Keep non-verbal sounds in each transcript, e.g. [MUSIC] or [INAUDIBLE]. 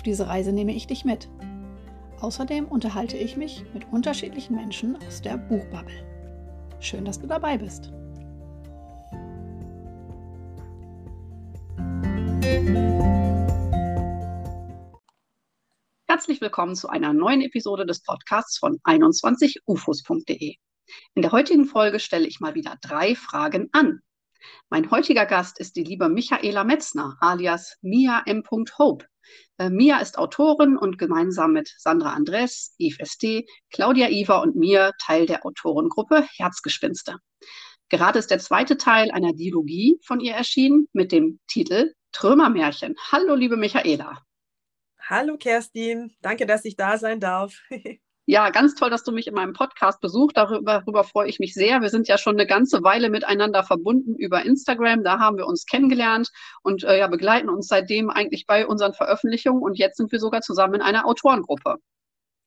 Auf diese Reise nehme ich dich mit. Außerdem unterhalte ich mich mit unterschiedlichen Menschen aus der Buchbubble. Schön, dass du dabei bist. Herzlich willkommen zu einer neuen Episode des Podcasts von 21ufos.de. In der heutigen Folge stelle ich mal wieder drei Fragen an. Mein heutiger Gast ist die liebe Michaela Metzner, alias Mia M. Hope. Äh, Mia ist Autorin und gemeinsam mit Sandra Andres, Yves St., Claudia Iva und mir Teil der Autorengruppe Herzgespinste. Gerade ist der zweite Teil einer Dialogie von ihr erschienen mit dem Titel Trümmermärchen. Hallo, liebe Michaela. Hallo, Kerstin. Danke, dass ich da sein darf. [LAUGHS] Ja, ganz toll, dass du mich in meinem Podcast besuchst. Darüber, darüber, freue ich mich sehr. Wir sind ja schon eine ganze Weile miteinander verbunden über Instagram. Da haben wir uns kennengelernt und äh, ja, begleiten uns seitdem eigentlich bei unseren Veröffentlichungen. Und jetzt sind wir sogar zusammen in einer Autorengruppe.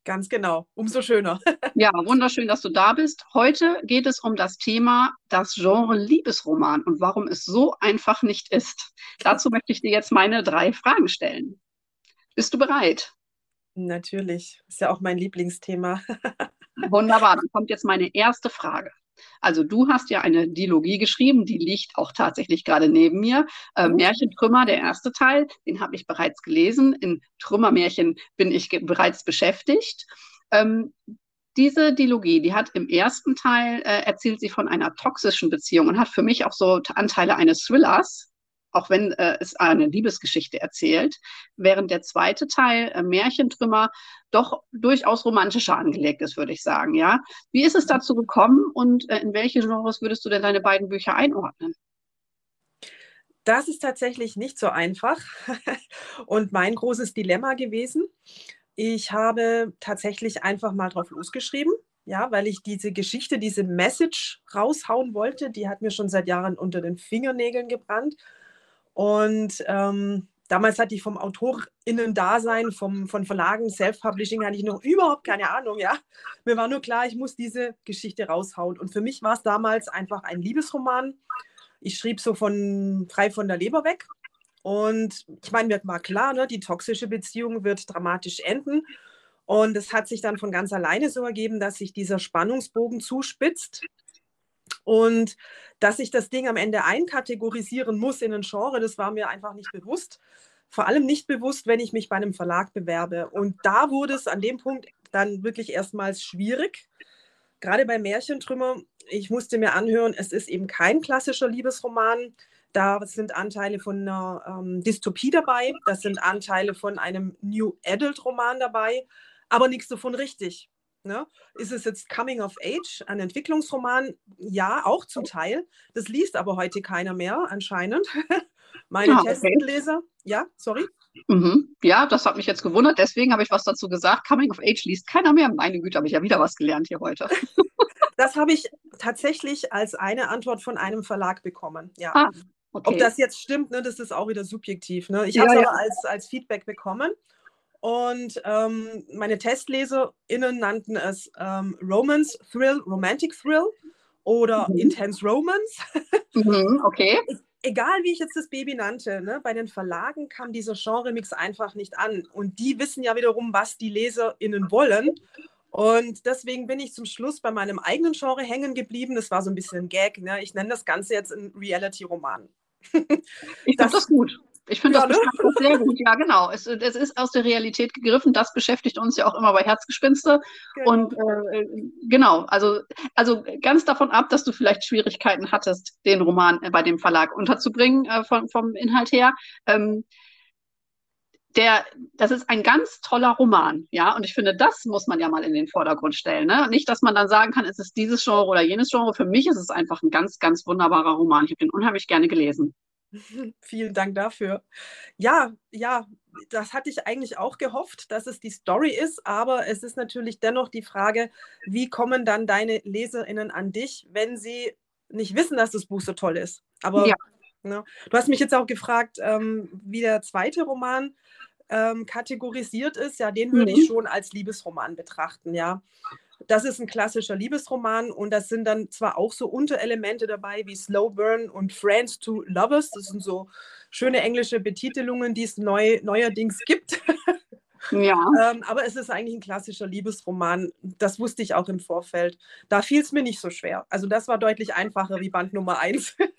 Ganz genau. Umso schöner. [LAUGHS] ja, wunderschön, dass du da bist. Heute geht es um das Thema das Genre Liebesroman und warum es so einfach nicht ist. Dazu möchte ich dir jetzt meine drei Fragen stellen. Bist du bereit? Natürlich, ist ja auch mein Lieblingsthema. [LAUGHS] Wunderbar, dann kommt jetzt meine erste Frage. Also du hast ja eine Dilogie geschrieben, die liegt auch tatsächlich gerade neben mir. Äh. Märchentrümmer, der erste Teil, den habe ich bereits gelesen. In Trümmermärchen bin ich bereits beschäftigt. Ähm, diese Dilogie, die hat im ersten Teil äh, erzählt sie von einer toxischen Beziehung und hat für mich auch so Anteile eines Thrillers auch wenn äh, es eine Liebesgeschichte erzählt, während der zweite Teil, äh, Märchentrümmer, doch durchaus romantischer angelegt ist, würde ich sagen. Ja, wie ist es dazu gekommen und äh, in welche Genres würdest du denn deine beiden Bücher einordnen? Das ist tatsächlich nicht so einfach [LAUGHS] und mein großes Dilemma gewesen. Ich habe tatsächlich einfach mal drauf losgeschrieben, ja, weil ich diese Geschichte, diese Message raushauen wollte. Die hat mir schon seit Jahren unter den Fingernägeln gebrannt. Und ähm, damals hatte ich vom AutorInnen-Dasein, von Verlagen, Self-Publishing, hatte ich noch überhaupt keine Ahnung, ja. Mir war nur klar, ich muss diese Geschichte raushauen. Und für mich war es damals einfach ein Liebesroman. Ich schrieb so von frei von der Leber weg. Und ich meine, mir war klar, ne, die toxische Beziehung wird dramatisch enden. Und es hat sich dann von ganz alleine so ergeben, dass sich dieser Spannungsbogen zuspitzt. Und dass ich das Ding am Ende einkategorisieren muss in ein Genre, das war mir einfach nicht bewusst. Vor allem nicht bewusst, wenn ich mich bei einem Verlag bewerbe. Und da wurde es an dem Punkt dann wirklich erstmals schwierig. Gerade bei Märchentrümmer, ich musste mir anhören, es ist eben kein klassischer Liebesroman. Da sind Anteile von einer ähm, Dystopie dabei, das sind Anteile von einem New Adult Roman dabei, aber nichts davon richtig. Ne? Ist es jetzt Coming of Age, ein Entwicklungsroman? Ja, auch zum Teil. Das liest aber heute keiner mehr, anscheinend. [LAUGHS] Meine ah, okay. Testleser, ja, sorry. Mhm. Ja, das hat mich jetzt gewundert, deswegen habe ich was dazu gesagt. Coming of Age liest keiner mehr. Meine Güte, habe ich ja wieder was gelernt hier heute. [LAUGHS] das habe ich tatsächlich als eine Antwort von einem Verlag bekommen. Ja. Ah, okay. Ob das jetzt stimmt, ne, das ist auch wieder subjektiv. Ne? Ich ja, habe es ja. aber als, als Feedback bekommen. Und ähm, meine TestleserInnen nannten es ähm, Romance Thrill, Romantic Thrill oder mhm. Intense Romance. [LAUGHS] Mhm, okay. Egal wie ich jetzt das Baby nannte, ne, bei den Verlagen kam dieser Genre-Mix einfach nicht an. Und die wissen ja wiederum, was die LeserInnen wollen. Und deswegen bin ich zum Schluss bei meinem eigenen Genre hängen geblieben. Das war so ein bisschen ein Gag. Ne? Ich nenne das Ganze jetzt ein Reality-Roman. [LAUGHS] ich finde das gut. Ich finde ja, das ne? sehr gut. Ja, genau. Es, es, ist aus der Realität gegriffen. Das beschäftigt uns ja auch immer bei Herzgespinste. Genau. Und äh, genau, also, also ganz davon ab, dass du vielleicht Schwierigkeiten hattest, den Roman äh, bei dem Verlag unterzubringen, äh, vom, vom Inhalt her. Ähm, der, das ist ein ganz toller Roman, ja, und ich finde, das muss man ja mal in den Vordergrund stellen, ne? Nicht, dass man dann sagen kann, es ist dieses Genre oder jenes Genre. Für mich ist es einfach ein ganz, ganz wunderbarer Roman. Ich habe den unheimlich gerne gelesen. [LAUGHS] Vielen Dank dafür. Ja, ja, das hatte ich eigentlich auch gehofft, dass es die Story ist, aber es ist natürlich dennoch die Frage, wie kommen dann deine LeserInnen an dich, wenn sie nicht wissen, dass das Buch so toll ist. Aber ja. ne, du hast mich jetzt auch gefragt, ähm, wie der zweite Roman ähm, kategorisiert ist. Ja, den würde mhm. ich schon als Liebesroman betrachten, ja. Das ist ein klassischer Liebesroman und das sind dann zwar auch so Unterelemente dabei wie Slow Burn und Friends to Lovers. Das sind so schöne englische Betitelungen, die es neu, neuerdings gibt. Ja. [LAUGHS] ähm, aber es ist eigentlich ein klassischer Liebesroman. Das wusste ich auch im Vorfeld. Da fiel es mir nicht so schwer. Also das war deutlich einfacher wie Band Nummer eins. [LAUGHS]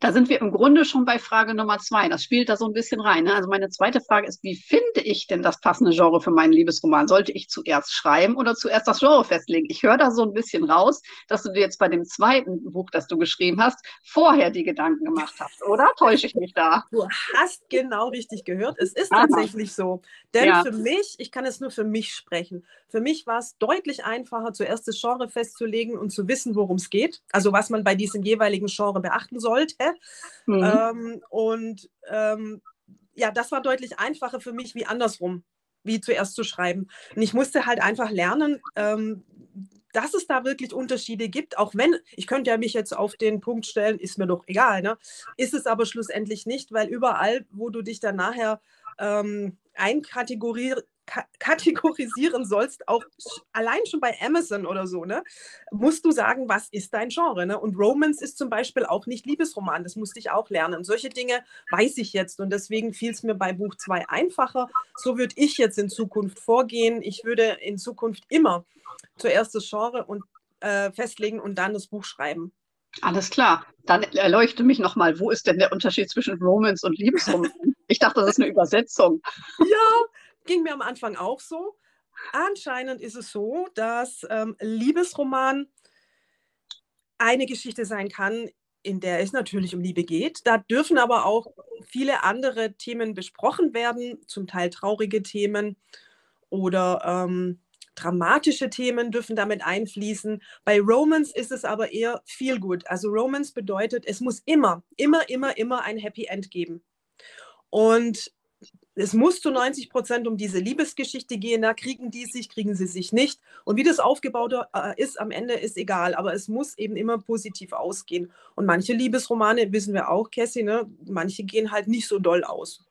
Da sind wir im Grunde schon bei Frage Nummer zwei. Das spielt da so ein bisschen rein. Ne? Also meine zweite Frage ist, wie finde ich denn das passende Genre für meinen Liebesroman? Sollte ich zuerst schreiben oder zuerst das Genre festlegen? Ich höre da so ein bisschen raus, dass du dir jetzt bei dem zweiten Buch, das du geschrieben hast, vorher die Gedanken gemacht hast, oder? Täusche ich mich da? Du hast genau richtig gehört. Es ist Aha. tatsächlich so. Denn ja. für mich, ich kann es nur für mich sprechen, für mich war es deutlich einfacher, zuerst das Genre festzulegen und zu wissen, worum es geht. Also was man bei diesem jeweiligen Genre beachten sollte. Mhm. Ähm, und ähm, ja, das war deutlich einfacher für mich wie andersrum, wie zuerst zu schreiben. Und ich musste halt einfach lernen, ähm, dass es da wirklich Unterschiede gibt, auch wenn, ich könnte ja mich jetzt auf den Punkt stellen, ist mir doch egal, ne? ist es aber schlussendlich nicht, weil überall, wo du dich dann nachher ähm, einkategorieren kategorisieren sollst, auch allein schon bei Amazon oder so, ne, musst du sagen, was ist dein Genre. Ne? Und Romance ist zum Beispiel auch nicht Liebesroman, das musste ich auch lernen. Solche Dinge weiß ich jetzt und deswegen fiel es mir bei Buch 2 einfacher. So würde ich jetzt in Zukunft vorgehen. Ich würde in Zukunft immer zuerst das Genre und, äh, festlegen und dann das Buch schreiben. Alles klar. Dann erleuchte mich nochmal, wo ist denn der Unterschied zwischen Romance und Liebesroman? Ich dachte, das ist eine Übersetzung. Ja, Ging mir am Anfang auch so. Anscheinend ist es so, dass ähm, Liebesroman eine Geschichte sein kann, in der es natürlich um Liebe geht. Da dürfen aber auch viele andere Themen besprochen werden, zum Teil traurige Themen oder ähm, dramatische Themen dürfen damit einfließen. Bei Romance ist es aber eher feel good. Also Romance bedeutet, es muss immer, immer, immer, immer ein Happy End geben. Und es muss zu 90 Prozent um diese Liebesgeschichte gehen. Da kriegen die sich, kriegen sie sich nicht. Und wie das aufgebaut äh, ist, am Ende ist egal. Aber es muss eben immer positiv ausgehen. Und manche Liebesromane, wissen wir auch, Cassie, ne, manche gehen halt nicht so doll aus.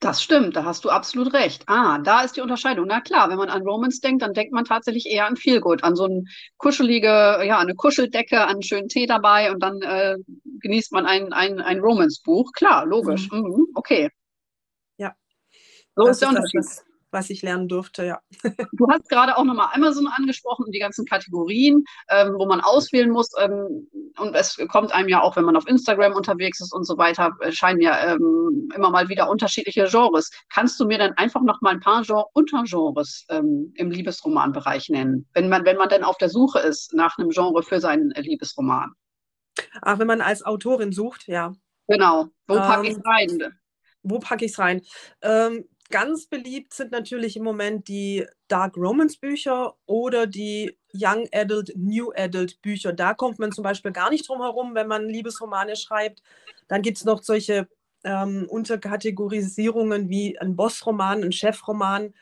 Das stimmt, da hast du absolut recht. Ah, da ist die Unterscheidung. Na klar, wenn man an Romance denkt, dann denkt man tatsächlich eher an Feelgood, an so eine kuschelige, ja, eine Kuscheldecke, an einen schönen Tee dabei und dann äh, genießt man ein, ein, ein Romance-Buch. Klar, logisch. Mhm. Mhm, okay. So das ist der Unterschied. Das, was ich lernen durfte, ja. [LAUGHS] Du hast gerade auch nochmal Amazon angesprochen, die ganzen Kategorien, ähm, wo man auswählen muss. Ähm, und es kommt einem ja auch, wenn man auf Instagram unterwegs ist und so weiter, scheinen ja ähm, immer mal wieder unterschiedliche Genres. Kannst du mir dann einfach noch mal ein paar Genre Untergenres ähm, im Liebesromanbereich nennen, wenn man, wenn man denn auf der Suche ist nach einem Genre für seinen Liebesroman? Ach, wenn man als Autorin sucht, ja. Genau. Wo packe ich es ähm, rein? Wo packe ich es rein? Ganz beliebt sind natürlich im Moment die Dark Romance Bücher oder die Young Adult, New Adult Bücher. Da kommt man zum Beispiel gar nicht drum herum, wenn man Liebesromane schreibt. Dann gibt es noch solche ähm, Unterkategorisierungen wie ein Bossroman, ein Chefroman,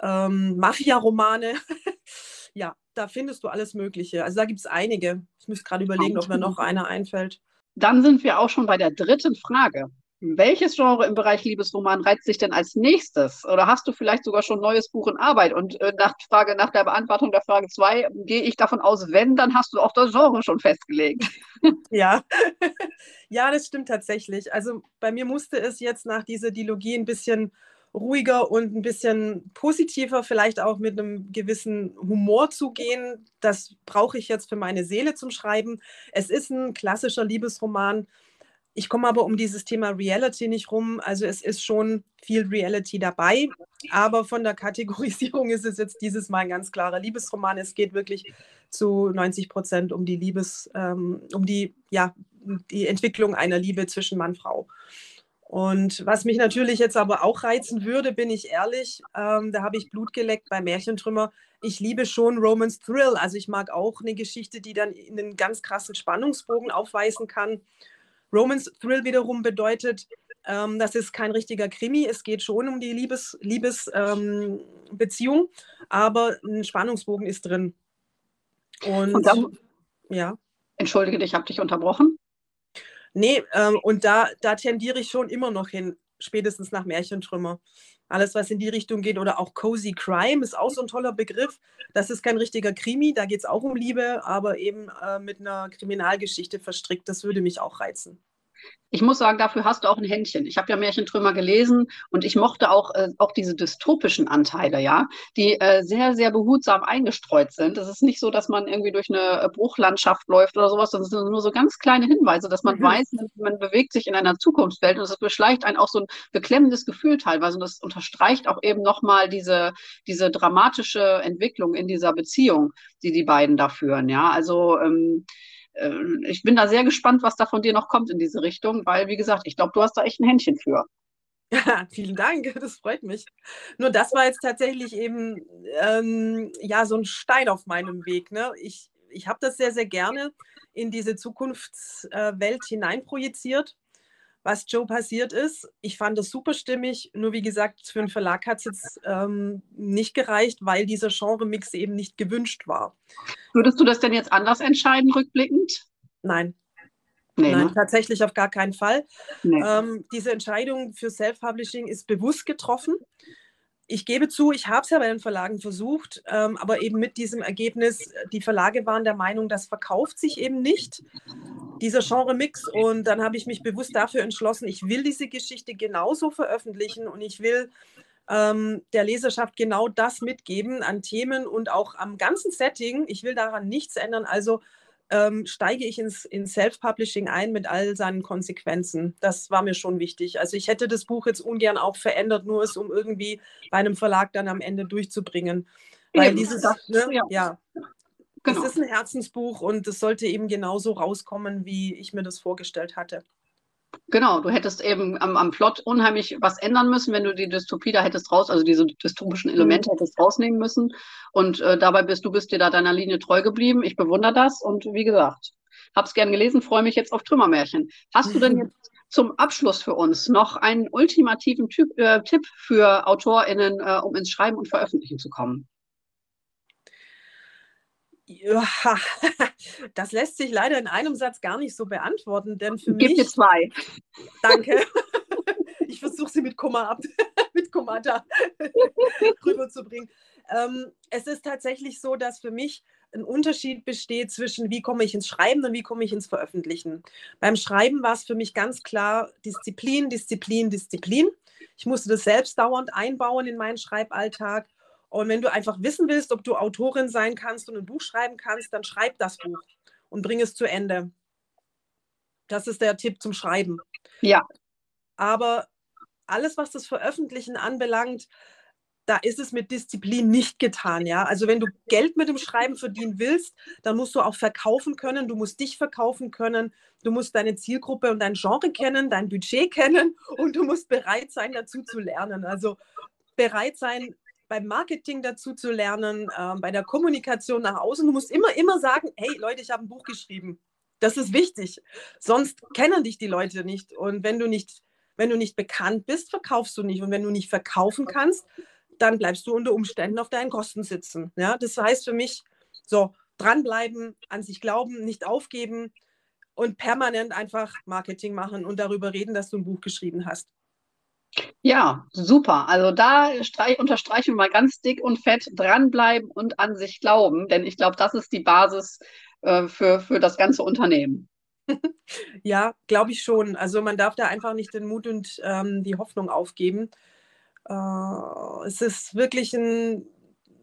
ähm, Mafia-Romane. [LAUGHS] ja, da findest du alles Mögliche. Also da gibt es einige. Ich müsste gerade überlegen, ob mir noch einer einfällt. Dann sind wir auch schon bei der dritten Frage. Welches Genre im Bereich Liebesroman reizt dich denn als nächstes? Oder hast du vielleicht sogar schon ein neues Buch in Arbeit? Und äh, nach, Frage, nach der Beantwortung der Frage 2 gehe ich davon aus, wenn, dann hast du auch das Genre schon festgelegt. [LAUGHS] Ja, [LAUGHS] ja, das stimmt tatsächlich. Also bei mir musste es jetzt nach dieser Dilogie ein bisschen ruhiger und ein bisschen positiver, vielleicht auch mit einem gewissen Humor zugehen. Das brauche ich jetzt für meine Seele zum Schreiben. Es ist ein klassischer Liebesroman ich komme aber um dieses Thema Reality nicht rum. Also es ist schon viel Reality dabei, aber von der Kategorisierung [LAUGHS] ist es jetzt dieses Mal ein ganz klarer Liebesroman. Es geht wirklich zu 90 Prozent um die Liebes, ähm, um die, ja, die Entwicklung einer Liebe zwischen Mann und Frau. Und was mich natürlich jetzt aber auch reizen würde, bin ich ehrlich, ähm, da habe ich Blut geleckt bei Märchentrümmer. Ich liebe schon Romance Thrill. Also ich mag auch eine Geschichte, die dann einen ganz krassen Spannungsbogen aufweisen kann. Romance Thrill wiederum bedeutet, ähm, das ist kein richtiger Krimi. Es geht schon um die Liebesbeziehung, Liebes, ähm, aber ein Spannungsbogen ist drin. Und, und dann, ja. Entschuldige, ich habe dich unterbrochen. Nee, ähm, und da, da tendiere ich schon immer noch hin, spätestens nach Märchentrümmer. Alles, was in die Richtung geht, oder auch Cozy Crime ist auch so ein toller Begriff. Das ist kein richtiger Krimi, da geht es auch um Liebe, aber eben äh, mit einer Kriminalgeschichte verstrickt. Das würde mich auch reizen ich muss sagen, dafür hast du auch ein Händchen. Ich habe ja Märchentrümmer gelesen und ich mochte auch, äh, auch diese dystopischen Anteile, ja, die äh, sehr, sehr behutsam eingestreut sind. Es ist nicht so, dass man irgendwie durch eine äh, Bruchlandschaft läuft oder sowas, sondern es sind nur so ganz kleine Hinweise, dass man mhm. weiß, man bewegt sich in einer Zukunftswelt und es beschleicht einen auch so ein beklemmendes Gefühl teilweise und das unterstreicht auch eben nochmal diese, diese dramatische Entwicklung in dieser Beziehung, die die beiden da führen, ja. Also, ähm, äh, ich bin da sehr gespannt, was da von dir noch kommt in diese Richtung, weil, wie gesagt, ich glaube, du hast da echt ein Händchen für. Ja, [LAUGHS] vielen Dank, [LAUGHS] das freut mich. Nur das war jetzt tatsächlich eben ähm, ja so ein Stein auf meinem Weg. Ne? Ich, ich habe das sehr, sehr gerne in diese Zukunftswelt hineinprojiziert was Joe passiert ist. Ich fand das super stimmig, nur wie gesagt, für den Verlag hat es jetzt ähm, nicht gereicht, weil dieser Genre-Mix eben nicht gewünscht war. Würdest du das denn jetzt anders entscheiden, rückblickend? Nein. Nee, Nein, ne? tatsächlich auf gar keinen Fall. Nee. Ähm, diese Entscheidung für Self-Publishing ist bewusst getroffen. Ich gebe zu, ich habe es ja bei den Verlagen versucht, ähm, aber eben mit diesem Ergebnis, die Verlage waren der Meinung, das verkauft sich eben nicht dieser Genre-Mix. Und dann habe ich mich bewusst dafür entschlossen, ich will diese Geschichte genauso veröffentlichen und ich will ähm, der Leserschaft genau das mitgeben an Themen und auch am ganzen Setting. Ich will daran nichts ändern. Also ähm, steige ich ins, ins Self-Publishing ein mit all seinen Konsequenzen. Das war mir schon wichtig. Also ich hätte das Buch jetzt ungern auch verändert, nur es um irgendwie bei einem Verlag dann am Ende durchzubringen. Weil dieses, ne, ja. ja. Genau. Es ist ein Herzensbuch und es sollte eben genauso rauskommen, wie ich mir das vorgestellt hatte. Genau, du hättest eben am, am Plot unheimlich was ändern müssen, wenn du die Dystopie da hättest raus, also diese dystopischen Elemente mhm. hättest rausnehmen müssen. Und äh, dabei bist du bist dir da deiner Linie treu geblieben. Ich bewundere das und wie gesagt, hab's gern gelesen, freue mich jetzt auf Trümmermärchen. Hast du denn [LAUGHS] jetzt zum Abschluss für uns noch einen ultimativen typ, äh, Tipp für AutorInnen, äh, um ins Schreiben und Veröffentlichen zu kommen? Ja, [LAUGHS] das lässt sich leider in einem Satz gar nicht so beantworten, denn für Gib mich. Gibt zwei. Danke. [LAUGHS] Ich versuche sie mit Komma ab, [LAUGHS] mit Kommata rüberzubringen. Ähm, es ist tatsächlich so, dass für mich ein Unterschied besteht zwischen, wie komme ich ins Schreiben und wie komme ich ins Veröffentlichen. Beim Schreiben war es für mich ganz klar Disziplin, Disziplin, Disziplin. Ich musste das selbst dauernd einbauen in meinen Schreiballtag. Und wenn du einfach wissen willst, ob du Autorin sein kannst und ein Buch schreiben kannst, dann schreib das Buch und bring es zu Ende. Das ist der Tipp zum Schreiben. Ja. Aber alles, was das Veröffentlichen anbelangt, da ist es mit Disziplin nicht getan, ja. Also wenn du Geld mit dem Schreiben verdienen willst, dann musst du auch verkaufen können, du musst dich verkaufen können, du musst deine Zielgruppe und dein Genre kennen, dein Budget kennen und du musst bereit sein, dazu zu lernen. Also bereit sein, beim Marketing dazu zu lernen, äh, bei der Kommunikation nach außen. Du musst immer, immer sagen, hey Leute, ich habe ein Buch geschrieben. Das ist wichtig. Sonst kennen dich die Leute nicht. Und wenn du nicht, wenn du nicht bekannt bist, verkaufst du nicht. Und wenn du nicht verkaufen kannst, dann bleibst du unter Umständen auf deinen Kosten sitzen. Ja, das heißt für mich, so dranbleiben, an sich glauben, nicht aufgeben und permanent einfach Marketing machen und darüber reden, dass du ein Buch geschrieben hast. Ja, super. Also da unterstreichen wir mal ganz dick und fett dranbleiben und an sich glauben, denn ich glaube, das ist die Basis äh, für, für das ganze Unternehmen. [LAUGHS] Ja, glaube ich schon. Also man darf da einfach nicht den Mut und ähm, die Hoffnung aufgeben. Äh, es ist wirklich ein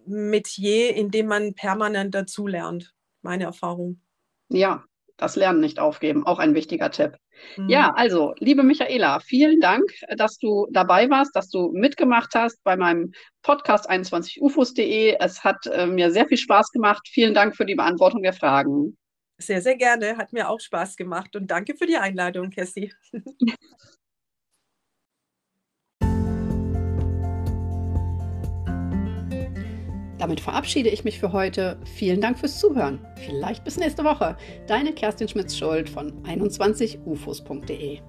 Metier, in dem man permanent dazulernt, meine Erfahrung. Ja, das Lernen nicht aufgeben, auch ein wichtiger Tipp. Mhm. Ja, also, liebe Michaela, vielen Dank, dass du dabei warst, dass du mitgemacht hast bei meinem Podcast 21ufos.de. Es hat äh, mir sehr viel Spaß gemacht. Vielen Dank für die Beantwortung der Fragen. Sehr, sehr gerne. Hat mir auch Spaß gemacht und danke für die Einladung, Cassie. [LAUGHS] Damit verabschiede ich mich für heute. Vielen Dank fürs Zuhören. Vielleicht bis nächste Woche. Deine Kerstin Schmitz-Schuld von 21ufos.de.